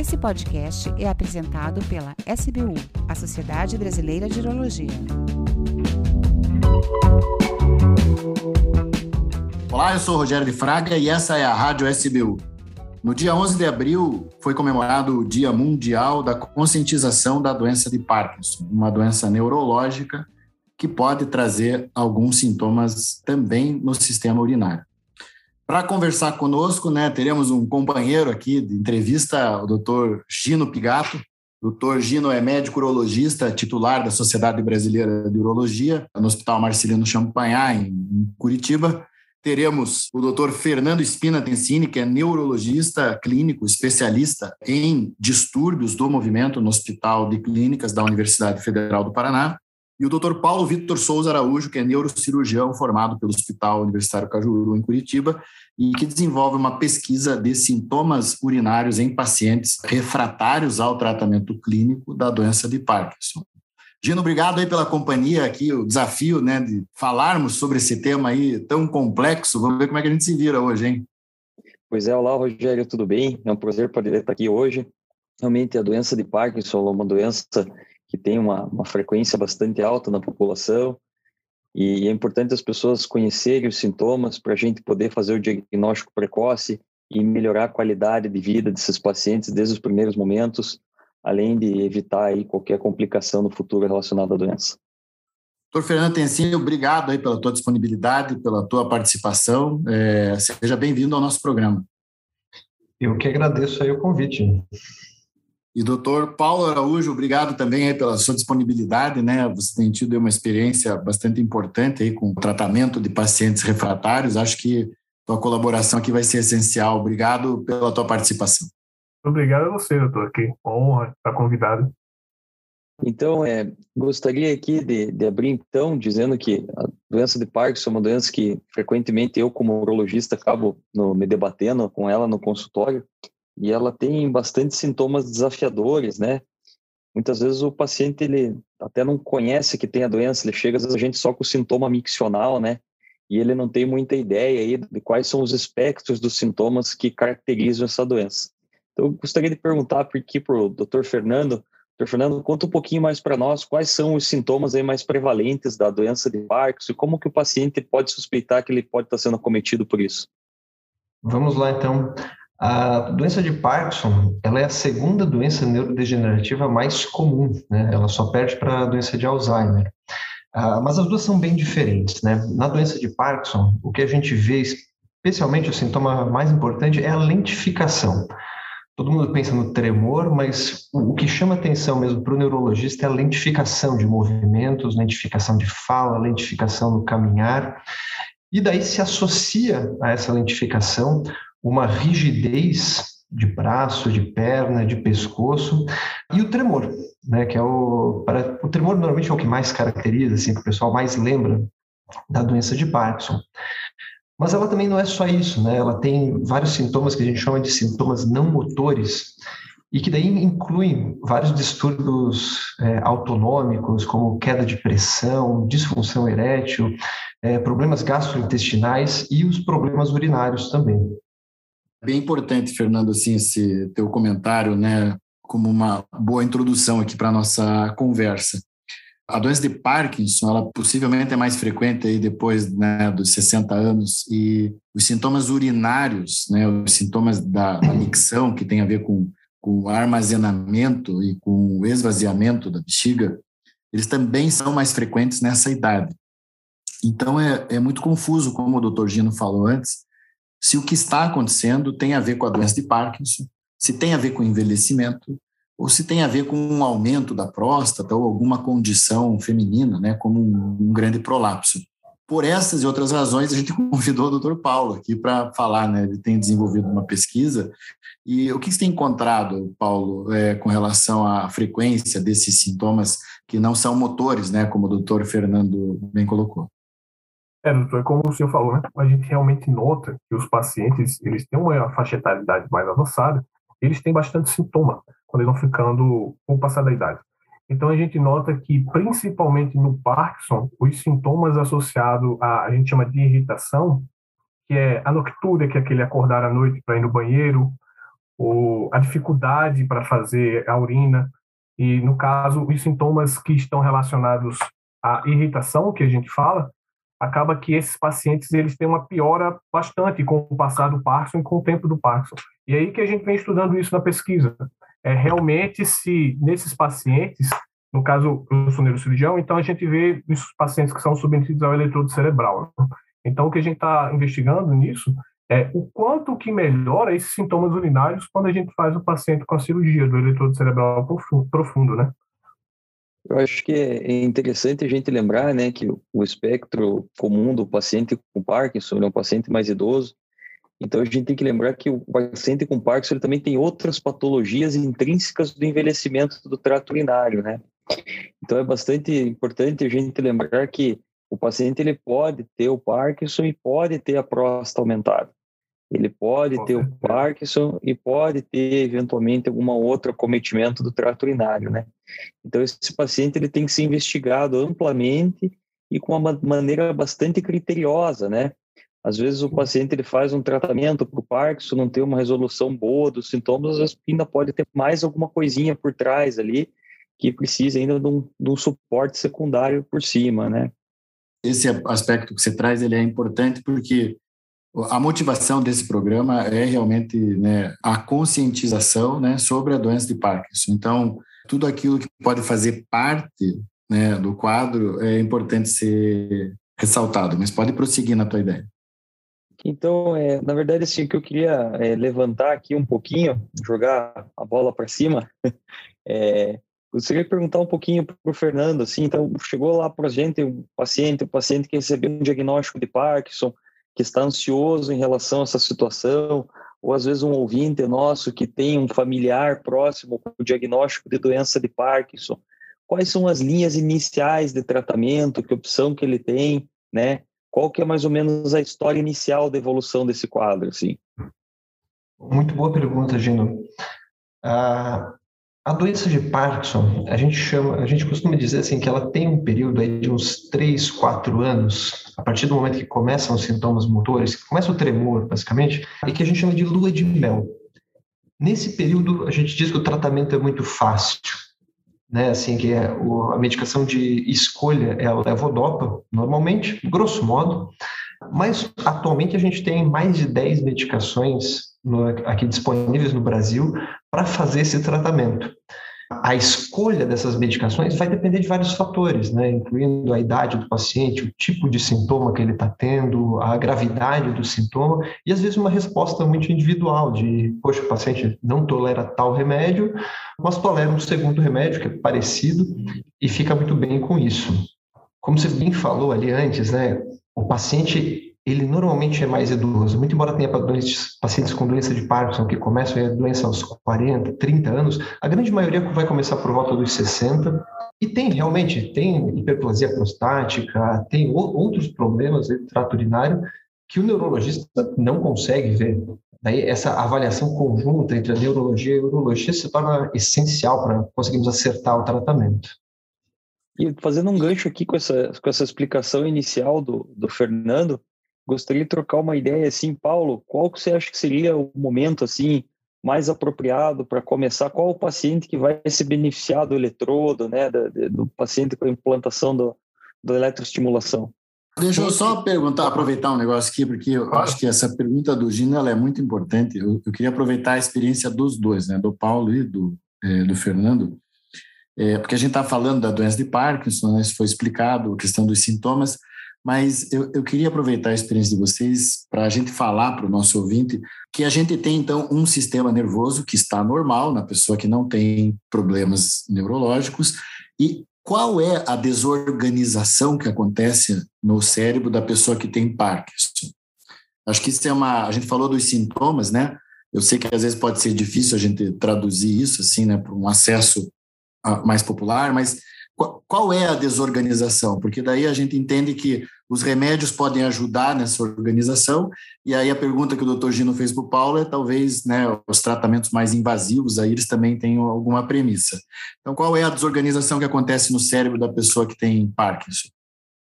Esse podcast é apresentado pela SBU, a Sociedade Brasileira de Urologia. Olá, eu sou Rogério de Fraga e essa é a Rádio SBU. No dia 11 de abril foi comemorado o Dia Mundial da Conscientização da Doença de Parkinson, uma doença neurológica que pode trazer alguns sintomas também no sistema urinário. Para conversar conosco, né, teremos um companheiro aqui de entrevista, o Dr. Gino Pigato. O Dr. Gino é médico urologista, titular da Sociedade Brasileira de Urologia, no Hospital Marcelino Champagnat, em Curitiba. Teremos o Dr. Fernando Espina Tensini, que é neurologista clínico, especialista em distúrbios do movimento no Hospital de Clínicas da Universidade Federal do Paraná e o Dr. Paulo Vitor Souza Araújo, que é neurocirurgião formado pelo Hospital Universitário Cajuru, em Curitiba, e que desenvolve uma pesquisa de sintomas urinários em pacientes refratários ao tratamento clínico da doença de Parkinson. Gino, obrigado aí pela companhia aqui, o desafio né, de falarmos sobre esse tema aí tão complexo. Vamos ver como é que a gente se vira hoje, hein? Pois é, olá Rogério, tudo bem? É um prazer poder estar aqui hoje. Realmente a doença de Parkinson é uma doença que tem uma, uma frequência bastante alta na população, e é importante as pessoas conhecerem os sintomas para a gente poder fazer o diagnóstico precoce e melhorar a qualidade de vida desses pacientes desde os primeiros momentos, além de evitar aí qualquer complicação no futuro relacionada à doença. Doutor Fernando Tensini, obrigado aí pela tua disponibilidade, pela tua participação. É, seja bem-vindo ao nosso programa. Eu que agradeço aí o convite. E doutor Paulo Araújo, obrigado também aí pela sua disponibilidade, né? Você tem tido uma experiência bastante importante aí com o tratamento de pacientes refratários. Acho que tua colaboração aqui vai ser essencial. Obrigado pela tua participação. Obrigado a você, doutor. Aqui, honra estar convidado. Então, é, gostaria aqui de, de, abrir então dizendo que a doença de Parkinson é uma doença que frequentemente eu, como urologista, acabo no, me debatendo com ela no consultório e ela tem bastante sintomas desafiadores, né? Muitas vezes o paciente ele até não conhece que tem a doença, ele chega às vezes a gente só com o sintoma miccional, né? E ele não tem muita ideia aí de quais são os espectros dos sintomas que caracterizam essa doença. Então, eu gostaria de perguntar aqui para o Dr. Fernando. Dr. Fernando, conta um pouquinho mais para nós quais são os sintomas aí mais prevalentes da doença de Parkinson e como que o paciente pode suspeitar que ele pode estar sendo acometido por isso. Vamos lá, então. A doença de Parkinson, ela é a segunda doença neurodegenerativa mais comum, né? Ela só perde para a doença de Alzheimer. Ah, mas as duas são bem diferentes, né? Na doença de Parkinson, o que a gente vê, especialmente o sintoma mais importante, é a lentificação. Todo mundo pensa no tremor, mas o que chama atenção mesmo para o neurologista é a lentificação de movimentos, lentificação de fala, lentificação no caminhar. E daí se associa a essa lentificação uma rigidez de braço, de perna, de pescoço e o tremor, né, que é o para, o tremor normalmente é o que mais caracteriza, assim, que o pessoal mais lembra da doença de Parkinson. Mas ela também não é só isso, né? Ela tem vários sintomas que a gente chama de sintomas não motores e que daí incluem vários distúrbios é, autonômicos, como queda de pressão, disfunção erétil, é, problemas gastrointestinais e os problemas urinários também. Bem importante, Fernando, assim, esse teu comentário, né, como uma boa introdução aqui para a nossa conversa. A doença de Parkinson, ela possivelmente é mais frequente aí depois né, dos 60 anos e os sintomas urinários, né, os sintomas da, micção, que tem a ver com, com armazenamento e com esvaziamento da bexiga, eles também são mais frequentes nessa idade. Então, é, é muito confuso, como o doutor Gino falou antes, se o que está acontecendo tem a ver com a doença de Parkinson, se tem a ver com envelhecimento, ou se tem a ver com um aumento da próstata ou alguma condição feminina, né, como um, um grande prolapso. Por essas e outras razões, a gente convidou o Dr. Paulo aqui para falar, né? Ele tem desenvolvido uma pesquisa. E o que você tem encontrado, Paulo, é, com relação à frequência desses sintomas que não são motores, né? Como o doutor Fernando bem colocou. É, doutor, como o senhor falou, né? A gente realmente nota que os pacientes, eles têm uma faixa etária mais avançada, eles têm bastante sintoma quando eles vão ficando com o passar da idade. Então a gente nota que, principalmente no Parkinson, os sintomas associados a, a gente chama de irritação, que é a noctúria, que é aquele acordar à noite para ir no banheiro, o, a dificuldade para fazer a urina, e no caso, os sintomas que estão relacionados à irritação, que a gente fala, acaba que esses pacientes eles têm uma piora bastante com o passar do Parkinson e com o tempo do Parkinson. E aí que a gente vem estudando isso na pesquisa. É realmente se nesses pacientes, no caso eu sou neurocirurgião, então a gente vê os pacientes que são submetidos ao eletrodo cerebral. Né? Então o que a gente está investigando nisso é o quanto que melhora esses sintomas urinários quando a gente faz o paciente com a cirurgia do eletrodo cerebral profundo, né? Eu acho que é interessante a gente lembrar, né, que o espectro comum do paciente com Parkinson é um paciente mais idoso. Então a gente tem que lembrar que o paciente com Parkinson ele também tem outras patologias intrínsecas do envelhecimento do trato urinário, né? Então é bastante importante a gente lembrar que o paciente ele pode ter o Parkinson e pode ter a próstata aumentada. Ele pode ter o Parkinson e pode ter eventualmente alguma outra cometimento do trato urinário, né? Então esse paciente ele tem que ser investigado amplamente e com uma maneira bastante criteriosa, né? Às vezes o paciente ele faz um tratamento para o Parkinson, não tem uma resolução boa dos sintomas, às vezes ainda pode ter mais alguma coisinha por trás ali que precisa ainda de um, de um suporte secundário por cima, né? Esse aspecto que você traz ele é importante porque a motivação desse programa é realmente né, a conscientização né, sobre a doença de Parkinson. Então, tudo aquilo que pode fazer parte né, do quadro é importante ser ressaltado, mas pode prosseguir na tua ideia. Então, é, na verdade, assim, o que eu queria é, levantar aqui um pouquinho, jogar a bola para cima, é, gostaria de perguntar um pouquinho para o Fernando, assim, então, chegou lá para a gente um paciente, um paciente que recebeu um diagnóstico de Parkinson, que está ansioso em relação a essa situação, ou às vezes um ouvinte nosso que tem um familiar próximo com diagnóstico de doença de Parkinson. Quais são as linhas iniciais de tratamento, que opção que ele tem, né? Qual que é mais ou menos a história inicial da evolução desse quadro, assim? Muito boa pergunta, Gino. Ah, a doença de Parkinson, a gente chama, a gente costuma dizer assim que ela tem um período aí de uns 3, 4 anos, a partir do momento que começam os sintomas motores, que começa o tremor, basicamente, e que a gente chama de lua de mel. Nesse período, a gente diz que o tratamento é muito fácil, né? Assim que é a medicação de escolha é a levodopa, normalmente, grosso modo, mas atualmente a gente tem mais de 10 medicações no, aqui disponíveis no Brasil para fazer esse tratamento. A escolha dessas medicações vai depender de vários fatores, né, incluindo a idade do paciente, o tipo de sintoma que ele está tendo, a gravidade do sintoma e às vezes uma resposta muito individual de, poxa, o paciente não tolera tal remédio, mas tolera um segundo remédio que é parecido e fica muito bem com isso. Como você bem falou ali antes, né, o paciente ele normalmente é mais idoso. Muito embora tenha pacientes com doença de Parkinson que começam a doença aos 40, 30 anos, a grande maioria vai começar por volta dos 60. E tem realmente, tem hiperplasia prostática, tem outros problemas de trato urinário que o neurologista não consegue ver. Daí essa avaliação conjunta entre a neurologia e a urologia se torna essencial para conseguirmos acertar o tratamento. E fazendo um gancho aqui com essa, com essa explicação inicial do, do Fernando, gostaria de trocar uma ideia assim, Paulo, qual que você acha que seria o momento assim mais apropriado para começar? Qual o paciente que vai se beneficiar do eletrodo, né, do, do paciente com a implantação do, do eletroestimulação? Deixa eu só perguntar, aproveitar um negócio aqui, porque eu acho que essa pergunta do Gino ela é muito importante. Eu, eu, queria aproveitar a experiência dos dois, né, do Paulo e do, é, do Fernando, é, porque a gente está falando da doença de Parkinson, né, isso foi explicado, a questão dos sintomas, mas eu, eu queria aproveitar a experiência de vocês para a gente falar para o nosso ouvinte que a gente tem, então, um sistema nervoso que está normal na pessoa que não tem problemas neurológicos e qual é a desorganização que acontece no cérebro da pessoa que tem Parkinson. Acho que isso é uma. A gente falou dos sintomas, né? Eu sei que às vezes pode ser difícil a gente traduzir isso assim, né, para um acesso ah, mais popular, mas qual é a desorganização? Porque daí a gente entende que os remédios podem ajudar nessa organização, e aí a pergunta que o doutor Gino fez para o Paulo é talvez né, os tratamentos mais invasivos, aí eles também têm alguma premissa. Então, qual é a desorganização que acontece no cérebro da pessoa que tem Parkinson?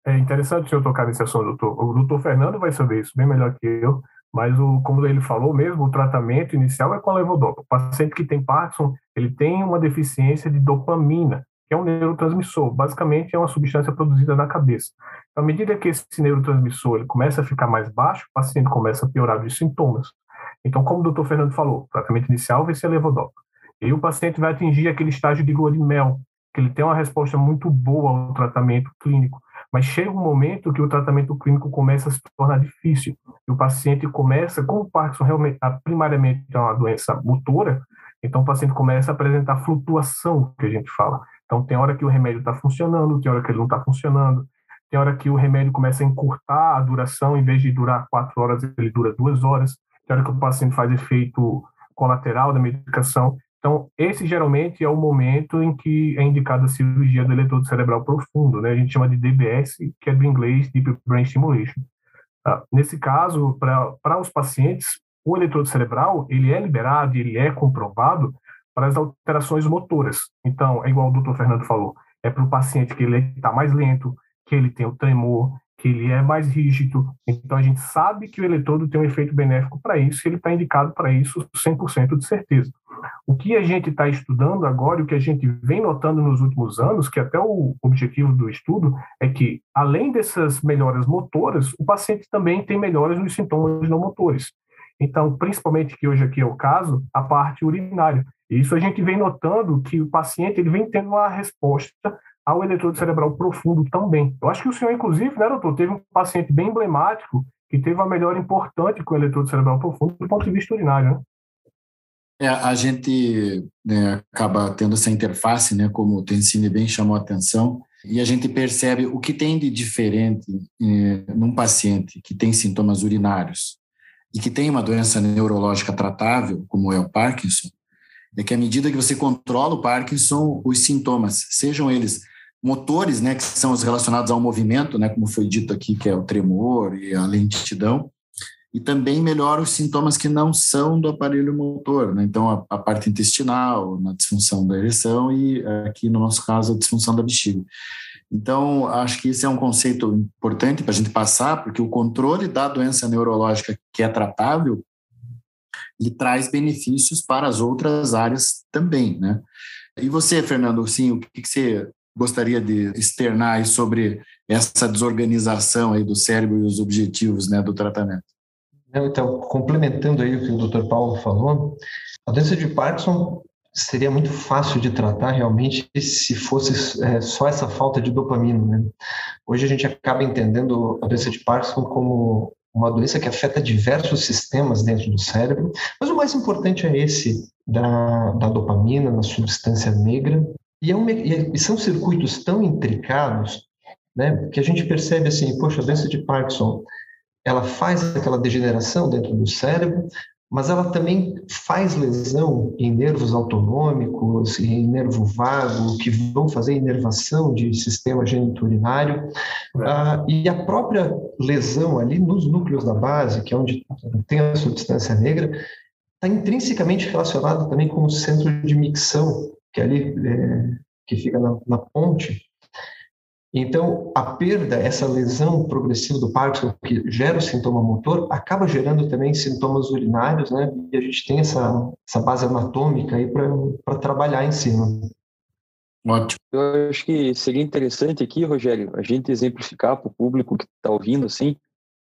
É interessante eu tocar nesse assunto, doutor. O doutor Fernando vai saber isso bem melhor que eu, Mas, o, como ele falou mesmo, o tratamento inicial é com a levodopa. O paciente que tem Parkinson, ele tem uma deficiência de dopamina, que é um neurotransmissor. Basicamente, é uma substância produzida na cabeça. Então, à medida que esse neurotransmissor ele começa a ficar mais baixo, o paciente começa a piorar os sintomas. Então, como o doutor Fernando falou, o tratamento inicial vai ser levodopa. E o paciente vai atingir aquele estágio de lua de mel, que ele tem uma resposta muito boa ao tratamento clínico. Mas chega um momento que o tratamento clínico começa a se tornar difícil. E o paciente começa, como o Parkinson realmente, primariamente é uma doença motora, então o paciente começa a apresentar flutuação, que a gente fala. Então tem hora que o remédio está funcionando, tem hora que ele não está funcionando, tem hora que o remédio começa a encurtar a duração, em vez de durar quatro horas, ele dura duas horas, tem hora que o paciente faz efeito colateral da medicação. Então, esse geralmente é o momento em que é indicada a cirurgia do eletrodo cerebral profundo, né? A gente chama de DBS, que é do inglês Deep Brain Stimulation. Ah, nesse caso, para os pacientes, o eletrodo cerebral, ele é liberado, ele é comprovado para as alterações motoras. Então, é igual o doutor Fernando falou, é para o paciente que ele está mais lento, que ele tem o tremor, que ele é mais rígido. Então, a gente sabe que o eletrodo tem um efeito benéfico para isso, ele está indicado para isso 100% de certeza. O que a gente está estudando agora o que a gente vem notando nos últimos anos, que até o objetivo do estudo é que, além dessas melhoras motoras, o paciente também tem melhoras nos sintomas não motores. Então, principalmente que hoje aqui é o caso, a parte urinária. Isso a gente vem notando que o paciente ele vem tendo uma resposta ao eletrodo cerebral profundo também. Eu acho que o senhor, inclusive, né, doutor, teve um paciente bem emblemático que teve uma melhora importante com o eletrodo cerebral profundo do ponto de vista urinário, né? É, a gente né, acaba tendo essa interface, né, como o Tensine bem chamou a atenção, e a gente percebe o que tem de diferente eh, num paciente que tem sintomas urinários e que tem uma doença neurológica tratável, como é o Parkinson, é que à medida que você controla o Parkinson, os sintomas, sejam eles motores, né, que são os relacionados ao movimento, né, como foi dito aqui, que é o tremor e a lentidão, e também melhora os sintomas que não são do aparelho motor, né? então a, a, parte intestinal, na disfunção da ereção e aqui no nosso caso a disfunção da bexiga. Então acho que isso é um conceito importante para a gente passar, porque o controle da doença neurológica que é tratável ele traz benefícios para as outras áreas também, né? E você, Fernando, sim, o que, que você gostaria de externar sobre essa desorganização aí do cérebro e os objetivos, né, do tratamento? Então, complementando aí o que o Dr. Paulo falou, a doença de Parkinson seria muito fácil de tratar realmente se fosse é, só essa falta de dopamina. Né? Hoje a gente acaba entendendo a doença de Parkinson como uma doença que afeta diversos sistemas dentro do cérebro, mas o mais importante é esse da, da dopamina, na substância negra, e, é um, e são circuitos tão intricados né, que a gente percebe assim, poxa, a doença de Parkinson ela faz aquela degeneração dentro do cérebro, mas ela também faz lesão em nervos autonômicos, em nervo vago, que vão fazer inervação de sistema geniturinário, é. ah, e a própria lesão ali nos núcleos da base, que é onde tem a substância negra, está intrinsecamente relacionada também com o centro de micção, que é ali é, que fica na, na ponte, então, a perda, essa lesão progressiva do Parkinson, que gera o sintoma motor, acaba gerando também sintomas urinários, né? E a gente tem essa, essa base anatômica aí para trabalhar em cima. Ótimo. Eu acho que seria interessante aqui, Rogério, a gente exemplificar para o público que está ouvindo, assim,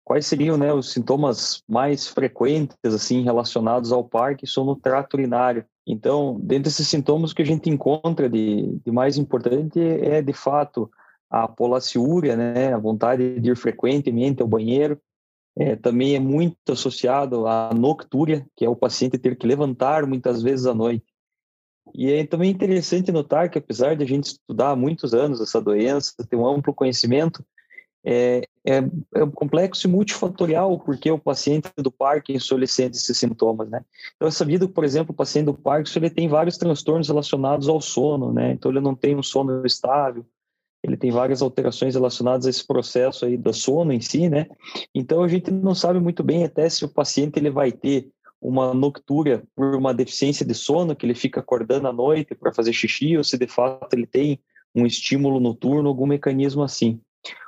quais seriam né, os sintomas mais frequentes, assim, relacionados ao Parkinson no trato urinário. Então, dentro desses sintomas, o que a gente encontra de, de mais importante é, de fato, a polaciúria, né, a vontade de ir frequentemente ao banheiro, é, também é muito associado à noctúria, que é o paciente ter que levantar muitas vezes à noite. E é também interessante notar que, apesar de a gente estudar há muitos anos essa doença, ter um amplo conhecimento, é, é, é complexo e multifatorial, porque o paciente do Parkinson ele esses sintomas, né? Então é sabido, por exemplo, o paciente do Parkinson ele tem vários transtornos relacionados ao sono, né? Então ele não tem um sono estável, ele tem várias alterações relacionadas a esse processo aí do sono em si, né? Então a gente não sabe muito bem até se o paciente ele vai ter uma noctúria por uma deficiência de sono, que ele fica acordando à noite para fazer xixi, ou se de fato ele tem um estímulo noturno, algum mecanismo assim.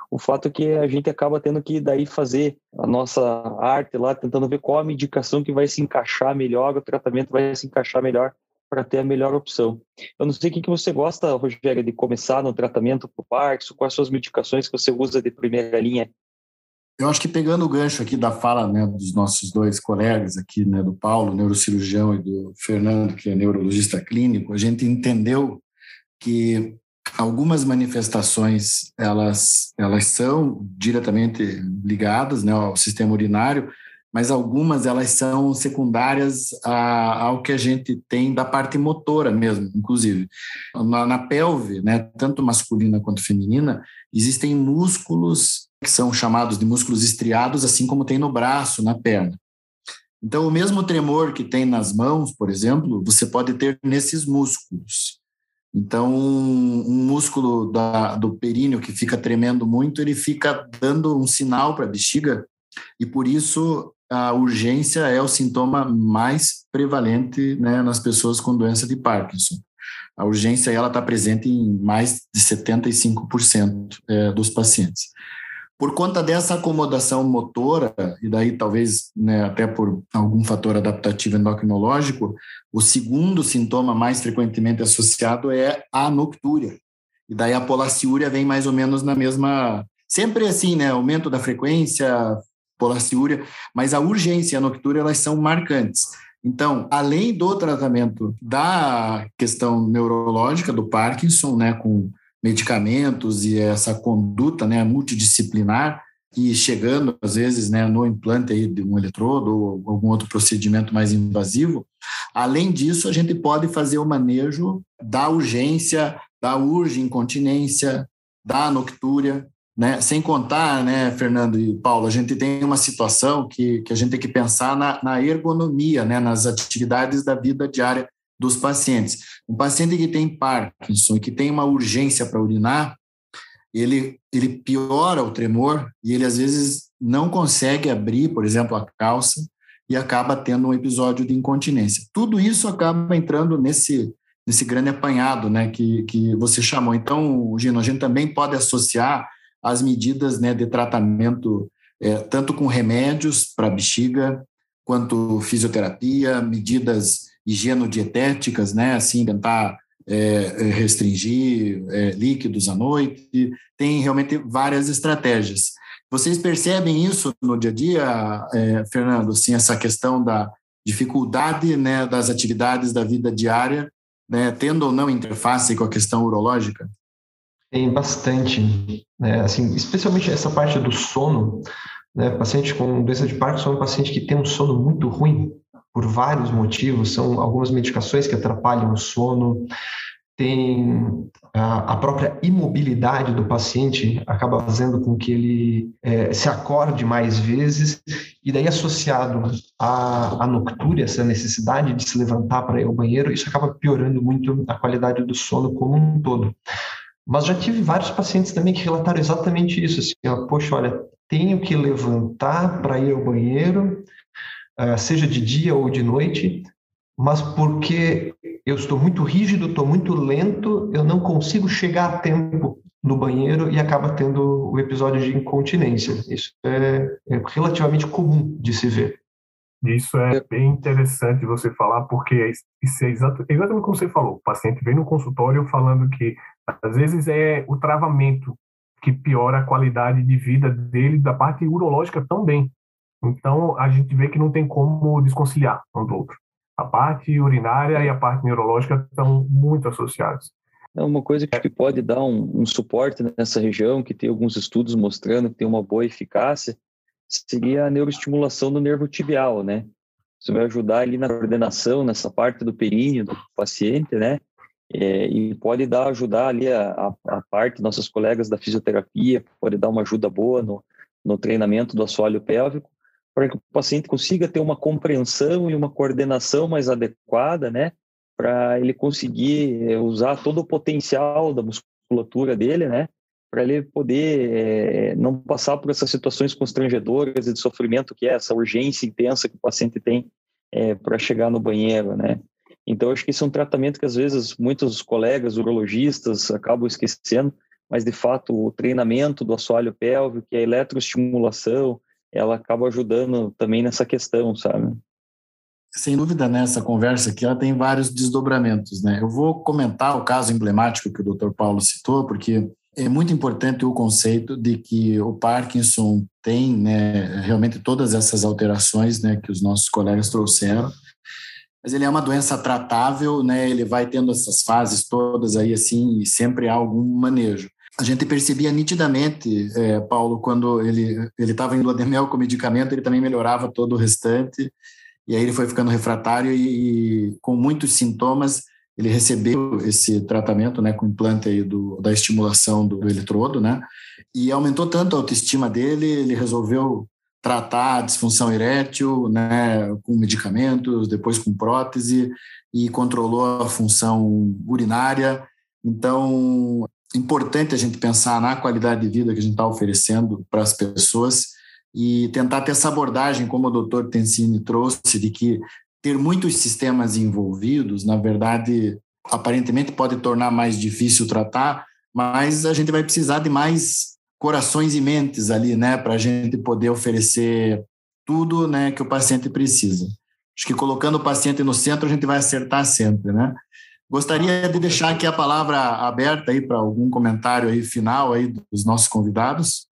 O fato é que a gente acaba tendo que daí fazer a nossa arte lá, tentando ver qual a medicação que vai se encaixar melhor, o tratamento vai se encaixar melhor para ter a melhor opção. Eu não sei o que você gosta, Rogério, de começar no tratamento para o Parkinson, quais são as medicações que você usa de primeira linha? Eu acho que pegando o gancho aqui da fala né, dos nossos dois colegas aqui, né, do Paulo, neurocirurgião, e do Fernando, que é neurologista clínico, a gente entendeu que algumas manifestações elas elas são diretamente ligadas né, ao sistema urinário, mas algumas elas são secundárias a, ao que a gente tem da parte motora mesmo, inclusive. Na, na pelve, né, tanto masculina quanto feminina, existem músculos que são chamados de músculos estriados, assim como tem no braço, na perna. Então, o mesmo tremor que tem nas mãos, por exemplo, você pode ter nesses músculos. Então, um, músculo da, do períneo que fica tremendo muito, ele fica dando um sinal para a bexiga, e por isso a urgência é o sintoma mais prevalente né, nas pessoas com doença de Parkinson. A urgência ela está presente em mais de 75% é, dos pacientes. Por conta dessa acomodação motora, e daí talvez né, até por algum fator adaptativo endocrinológico, o segundo sintoma mais frequentemente associado é a noctúria. E daí a polaciúria vem mais ou menos na mesma. Sempre assim, né? Aumento da frequência, polaciúria, mas a urgência e a noctúria elas são marcantes. Então, além do tratamento da questão neurológica do Parkinson, né, com medicamentos e essa conduta, né, multidisciplinar, e chegando às vezes, né, no implante aí de um eletrodo ou algum outro procedimento mais invasivo, além disso, a gente pode fazer o manejo da urgência, da urge incontinência, da noctúria, né? Sem contar, né, Fernando e Paulo, a gente tem uma situação que, que a gente tem que pensar na, na ergonomia, né, nas atividades da vida diária dos pacientes. Um paciente que tem Parkinson e que tem uma urgência para urinar, ele, ele piora o tremor e ele às vezes não consegue abrir, por exemplo, a calça e acaba tendo um episódio de incontinência. Tudo isso acaba entrando nesse nesse grande apanhado, né, que, que você chamou. Então, Gino, a gente também pode associar as medidas né, de tratamento, é, tanto com remédios para bexiga, quanto fisioterapia, medidas higienodietéticas, né, assim, tentar é, é, restringir é, líquidos à noite, tem realmente várias estratégias. Vocês percebem isso no dia a dia, é, Fernando, assim, essa questão da dificuldade né, das atividades da vida diária, né, tendo ou não interface com a questão urológica? Tem bastante, né? assim, especialmente essa parte do sono. Né? Paciente com doença de Parkinson é um paciente que tem um sono muito ruim por vários motivos. São algumas medicações que atrapalham o sono. Tem a, própria imobilidade do paciente acaba fazendo com que ele é, se acorde mais vezes e daí associado à, à noctúria, essa necessidade de se levantar para ir ao banheiro, isso acaba piorando muito a qualidade do sono como um todo. Mas já tive vários pacientes também que relataram exatamente isso, assim, ó, poxa, olha, tenho que levantar para ir ao banheiro, uh, seja de dia ou de noite, mas porque eu estou muito rígido, estou muito lento, eu não consigo chegar a tempo no banheiro e acaba tendo o episódio de incontinência. Isso é, é relativamente comum de se ver. Isso é bem interessante você falar, porque isso é exatamente como você falou. O paciente vem no consultório falando que às vezes é o travamento que piora a qualidade de vida dele, da parte urológica também. Então, a gente vê que não tem como desconciliar um do outro. A parte urinária e a parte neurológica estão muito associadas. É uma coisa que pode dar um, um, suporte nessa região, que tem alguns estudos mostrando que tem uma boa eficácia, seria a neuroestimulação do nervo tibial, né? Isso vai ajudar ali na coordenação, nessa parte do períneo do paciente, né? É, e pode dar ajudar ali a, a, parte nossos colegas da fisioterapia pode dar uma ajuda boa no, no treinamento do assoalho pélvico para que o paciente consiga ter uma compreensão e uma coordenação mais adequada, né, para ele conseguir é, usar todo o potencial da musculatura dele, né, para ele poder é, não passar por essas situações constrangedoras e de sofrimento que é essa urgência intensa que o paciente tem é, para chegar no banheiro, né. Então, acho que isso é um tratamento que, às vezes, muitos colegas urologistas acabam esquecendo, mas de fato o treinamento do assoalho pélvico e a eletroestimulação, ela acaba ajudando também nessa questão, sabe? Sem dúvida, nessa né, conversa aqui, ela tem vários desdobramentos, né? Eu vou comentar o caso emblemático que o Dr. Paulo citou, porque é muito importante o conceito de que o Parkinson tem, né, realmente todas essas alterações, né, que os nossos colegas trouxeram, mas ele é uma doença tratável, né? Ele vai tendo essas fases todas aí assim e sempre há algum manejo. A gente percebia nitidamente, é, Paulo, quando ele estava em lua com medicamento, ele também melhorava todo o restante. E aí ele foi ficando refratário e, e com muitos sintomas ele recebeu esse tratamento, né, com implante aí do, da estimulação do, do eletrodo, né, e aumentou tanto a autoestima dele, ele resolveu tratar a disfunção erétil, né, com medicamentos, depois com prótese e controlou a função urinária. Então, importante a gente pensar na qualidade de vida que a gente está oferecendo para as pessoas e tentar ter essa abordagem, como o doutor Tensini trouxe, de que ter muitos sistemas envolvidos, na verdade, aparentemente pode tornar mais difícil tratar, mas a gente vai precisar de mais corações e mentes ali, né, para a gente poder oferecer tudo, né, que o paciente precisa. Acho que colocando o paciente no centro a gente vai acertar sempre, né? Gostaria de deixar aqui a palavra aberta aí para algum comentário aí final aí dos nossos convidados.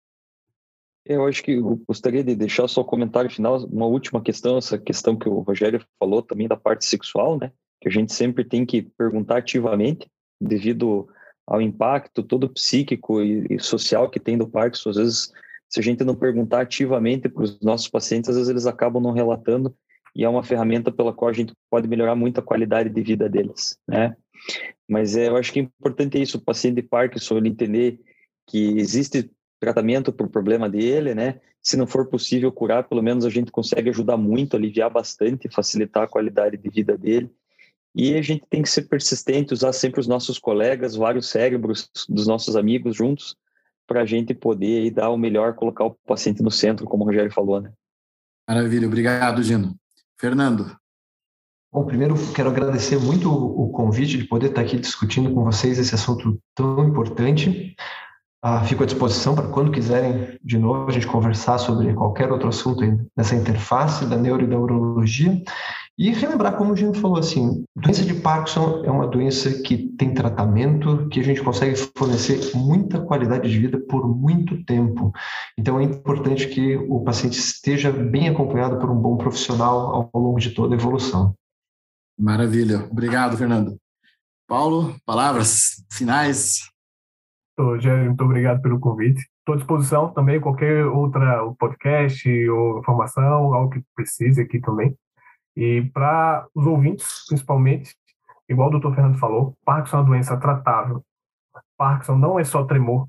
Eu acho que eu gostaria de deixar só o comentário final, uma última questão, essa questão que o Rogério falou também da parte sexual, né? Que a gente sempre tem que perguntar ativamente, devido ao impacto todo psíquico e, social que tem do Parkinson. Às vezes, se a gente não perguntar ativamente para os nossos pacientes, às vezes eles acabam não relatando e é uma ferramenta pela qual a gente pode melhorar muito a qualidade de vida deles, né? Mas é, eu acho que é importante isso, o paciente de Parkinson ele entender que existe tratamento para o problema dele, né? Se não for possível curar, pelo menos a gente consegue ajudar muito, aliviar bastante, facilitar a qualidade de vida dele. E a gente tem que ser persistente, usar sempre os nossos colegas, vários cérebros dos nossos amigos juntos, para a gente poder aí, dar o melhor, colocar o paciente no centro, como o Rogério falou, né? Maravilha, obrigado, Gino. Fernando. Bom, primeiro quero agradecer muito o convite de poder estar aqui discutindo com vocês esse assunto tão importante. Ah, fico à disposição para quando quiserem de novo a gente conversar sobre qualquer outro assunto nessa interface da neuro e da urologia. E relembrar, como a gente falou assim, doença de Parkinson é uma doença que tem tratamento, que a gente consegue fornecer muita qualidade de vida por muito tempo. Então é importante que o paciente esteja bem acompanhado por um bom profissional ao longo de toda a evolução. Maravilha. Obrigado, Fernando. Paulo, palavras finais. Rogério, muito obrigado pelo convite. Estou à disposição também, qualquer outra podcast ou informação, algo que precise aqui também. E para os ouvintes, principalmente, igual o doutor Fernando falou, Parkinson é uma doença tratável. Parkinson não é só tremor.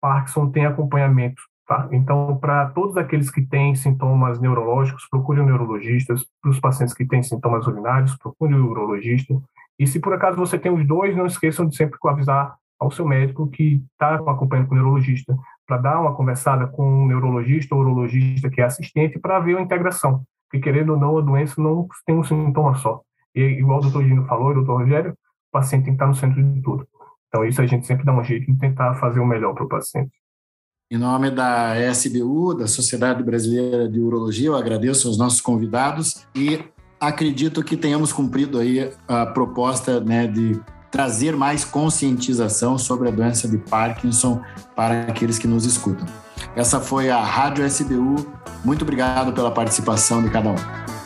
Parkinson tem acompanhamento. Tá? Então, para todos aqueles que têm sintomas neurológicos, procure um neurologista. Para os pacientes que têm sintomas urinários, procure um urologista. E se por acaso você tem os dois, não esqueçam de sempre avisar ao seu médico que está acompanhando com o neurologista, para dar uma conversada com um neurologista ou urologista que é assistente para ver a integração. Porque, querendo ou não, a doença não tem um sintoma só. E, igual o doutor Gino falou, e o doutor Rogério, o paciente tem que estar no centro de tudo. Então, isso a gente sempre dá um jeito de tentar fazer o melhor para o paciente. Em nome da SBU, da Sociedade Brasileira de Urologia, eu agradeço aos nossos convidados e acredito que tenhamos cumprido aí a proposta né, de trazer mais conscientização sobre a doença de Parkinson para aqueles que nos escutam. Essa foi a Rádio SBU. Muito obrigado pela participação de cada um.